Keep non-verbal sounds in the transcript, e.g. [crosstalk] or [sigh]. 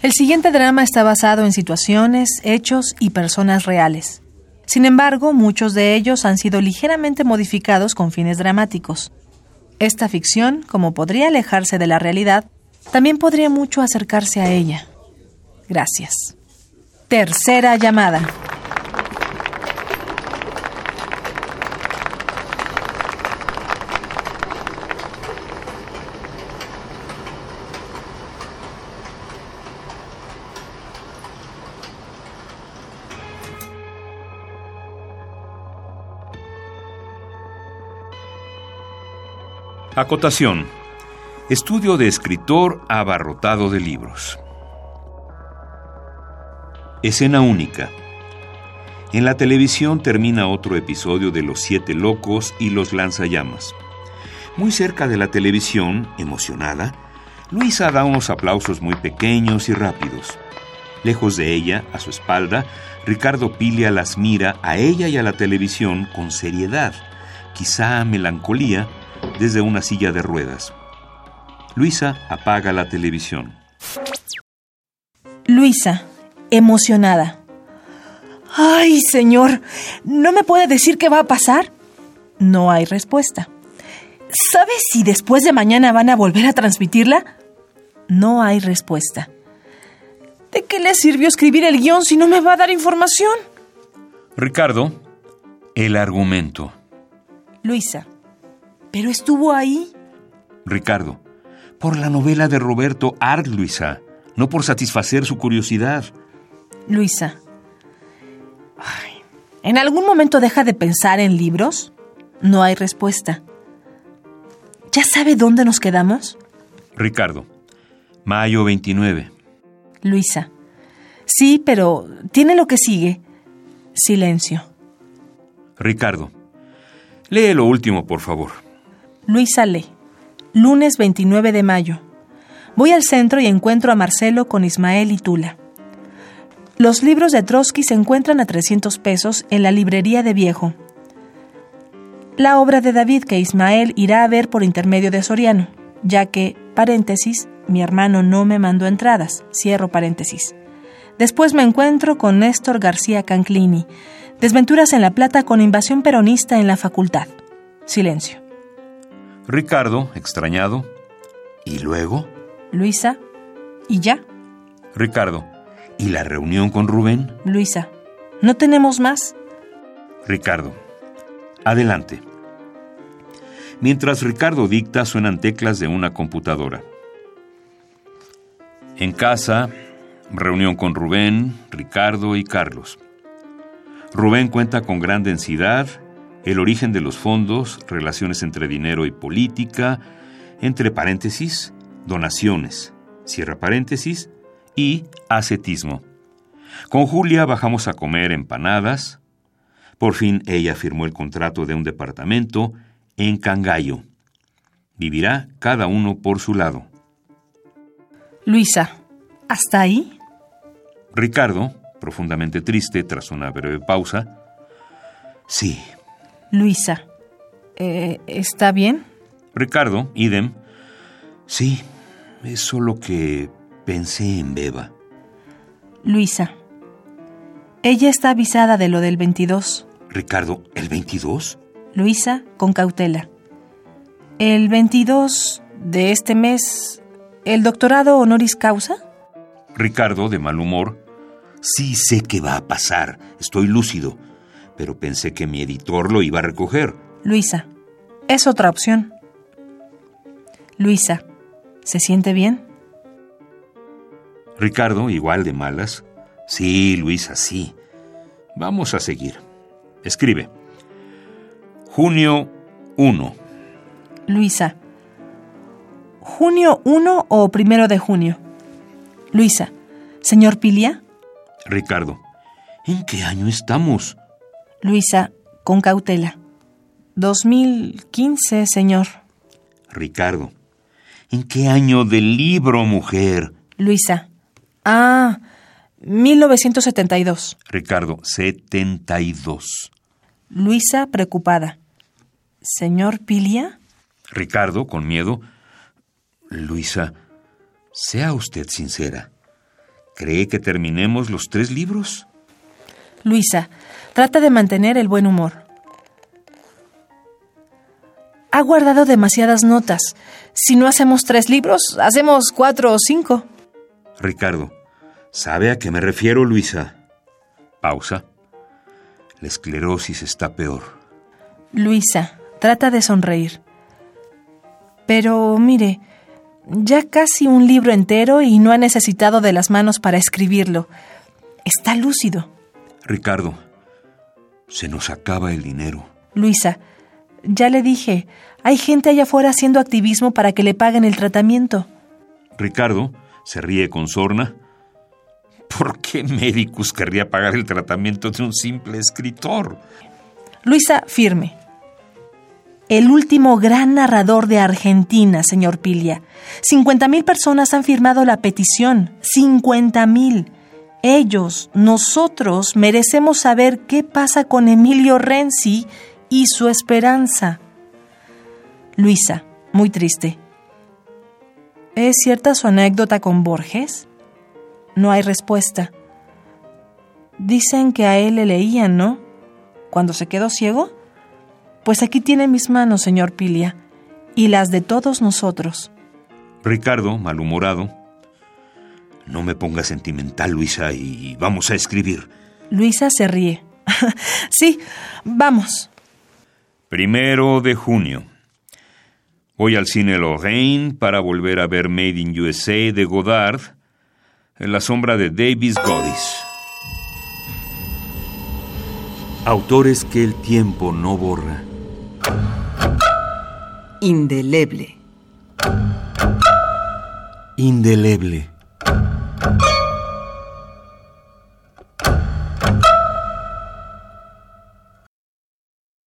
El siguiente drama está basado en situaciones, hechos y personas reales. Sin embargo, muchos de ellos han sido ligeramente modificados con fines dramáticos. Esta ficción, como podría alejarse de la realidad, también podría mucho acercarse a ella. Gracias. Tercera llamada. Acotación. Estudio de escritor abarrotado de libros. Escena única. En la televisión termina otro episodio de Los Siete Locos y los Lanzallamas. Muy cerca de la televisión, emocionada, Luisa da unos aplausos muy pequeños y rápidos. Lejos de ella, a su espalda, Ricardo Pilia las mira a ella y a la televisión con seriedad, quizá melancolía, desde una silla de ruedas. Luisa apaga la televisión. Luisa, emocionada. Ay, señor, ¿no me puede decir qué va a pasar? No hay respuesta. ¿Sabe si después de mañana van a volver a transmitirla? No hay respuesta. ¿De qué le sirvió escribir el guion si no me va a dar información? Ricardo, el argumento. Luisa, pero estuvo ahí. Ricardo, por la novela de Roberto Art, Luisa, no por satisfacer su curiosidad. Luisa, ¿en algún momento deja de pensar en libros? No hay respuesta. ¿Ya sabe dónde nos quedamos? Ricardo, mayo 29. Luisa, sí, pero tiene lo que sigue. Silencio. Ricardo, lee lo último, por favor. Luisa lee. Lunes 29 de mayo. Voy al centro y encuentro a Marcelo con Ismael y Tula. Los libros de Trotsky se encuentran a 300 pesos en la librería de Viejo. La obra de David que Ismael irá a ver por intermedio de Soriano, ya que, paréntesis, mi hermano no me mandó entradas, cierro paréntesis. Después me encuentro con Néstor García Canclini, Desventuras en la Plata con invasión peronista en la facultad. Silencio. Ricardo, extrañado. ¿Y luego? Luisa. ¿Y ya? Ricardo. ¿Y la reunión con Rubén? Luisa. ¿No tenemos más? Ricardo. Adelante. Mientras Ricardo dicta, suenan teclas de una computadora. En casa, reunión con Rubén, Ricardo y Carlos. Rubén cuenta con gran densidad el origen de los fondos, relaciones entre dinero y política, entre paréntesis, donaciones, cierra paréntesis, y ascetismo. Con Julia bajamos a comer empanadas. Por fin ella firmó el contrato de un departamento en Cangallo. Vivirá cada uno por su lado. Luisa, ¿hasta ahí? Ricardo, profundamente triste tras una breve pausa. Sí, Luisa, eh, ¿está bien? Ricardo, idem. Sí, es solo que pensé en Beba. Luisa, ella está avisada de lo del 22. Ricardo, ¿el 22? Luisa, con cautela. ¿El 22 de este mes, el doctorado honoris causa? Ricardo, de mal humor. Sí sé que va a pasar, estoy lúcido pero pensé que mi editor lo iba a recoger. Luisa, es otra opción. Luisa, ¿se siente bien? Ricardo, igual de malas. Sí, Luisa, sí. Vamos a seguir. Escribe. Junio 1. Luisa. ¿Junio 1 o primero de junio? Luisa. ¿Señor Pilia? Ricardo. ¿En qué año estamos? Luisa, con cautela. 2015, señor. Ricardo. ¿En qué año del libro, mujer? Luisa. Ah, 1972. Ricardo, 72. Luisa, preocupada. ¿Señor Pilia? Ricardo, con miedo. Luisa, sea usted sincera. ¿Cree que terminemos los tres libros? Luisa, trata de mantener el buen humor. Ha guardado demasiadas notas. Si no hacemos tres libros, hacemos cuatro o cinco. Ricardo, ¿sabe a qué me refiero, Luisa? Pausa. La esclerosis está peor. Luisa, trata de sonreír. Pero mire, ya casi un libro entero y no ha necesitado de las manos para escribirlo. Está lúcido. Ricardo, se nos acaba el dinero. Luisa, ya le dije, hay gente allá afuera haciendo activismo para que le paguen el tratamiento. Ricardo se ríe con sorna. ¿Por qué Medicus querría pagar el tratamiento de un simple escritor? Luisa, firme. El último gran narrador de Argentina, señor Pilia. 50.000 personas han firmado la petición. 50.000. Ellos, nosotros, merecemos saber qué pasa con Emilio Renzi y su esperanza. Luisa, muy triste. ¿Es cierta su anécdota con Borges? No hay respuesta. Dicen que a él le leían, ¿no? Cuando se quedó ciego. Pues aquí tiene mis manos, señor Pilia, y las de todos nosotros. Ricardo, malhumorado. No me ponga sentimental, Luisa, y vamos a escribir. Luisa se ríe. [laughs] sí, vamos. Primero de junio. Voy al cine Lorraine para volver a ver Made in USA de Godard en la sombra de Davis Godis. Autores que el tiempo no borra. Indeleble. Indeleble.